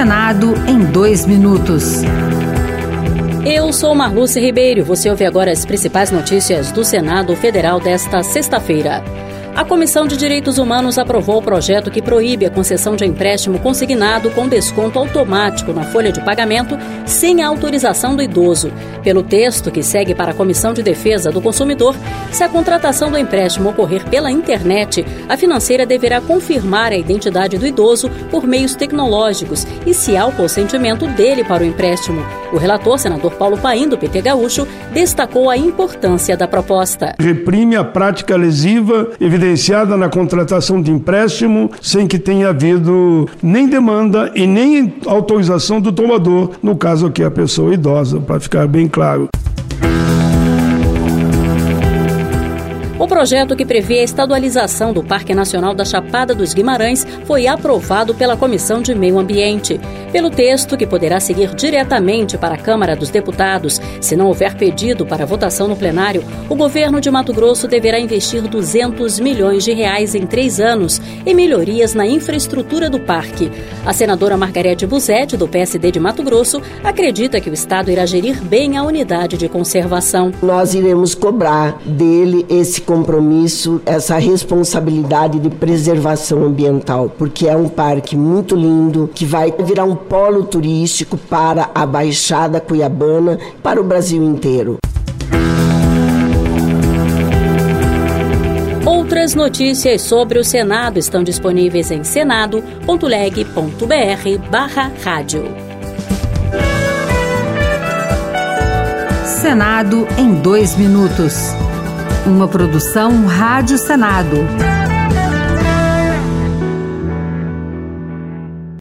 Senado em dois minutos. Eu sou Marluce Ribeiro. Você ouve agora as principais notícias do Senado Federal desta sexta-feira. A Comissão de Direitos Humanos aprovou o projeto que proíbe a concessão de empréstimo consignado com desconto automático na folha de pagamento sem a autorização do idoso. Pelo texto que segue para a Comissão de Defesa do Consumidor, se a contratação do empréstimo ocorrer pela internet, a financeira deverá confirmar a identidade do idoso por meios tecnológicos e se há o consentimento dele para o empréstimo. O relator, senador Paulo Paim, do PT Gaúcho, destacou a importância da proposta. Reprime a prática lesiva evidenciada na contratação de empréstimo sem que tenha havido nem demanda e nem autorização do tomador, no caso aqui a pessoa idosa, para ficar bem claro. O projeto que prevê a estadualização do Parque Nacional da Chapada dos Guimarães foi aprovado pela Comissão de Meio Ambiente. Pelo texto, que poderá seguir diretamente para a Câmara dos Deputados, se não houver pedido para votação no plenário, o governo de Mato Grosso deverá investir 200 milhões de reais em três anos em melhorias na infraestrutura do parque. A senadora Margarete Buzete, do PSD de Mato Grosso, acredita que o Estado irá gerir bem a unidade de conservação. Nós iremos cobrar dele esse compromisso, essa responsabilidade de preservação ambiental, porque é um parque muito lindo que vai virar um polo turístico para a Baixada Cuiabana, para o Brasil inteiro. Outras notícias sobre o Senado estão disponíveis em senado.leg.br/barra rádio. Senado em dois minutos. Uma produção Rádio Senado.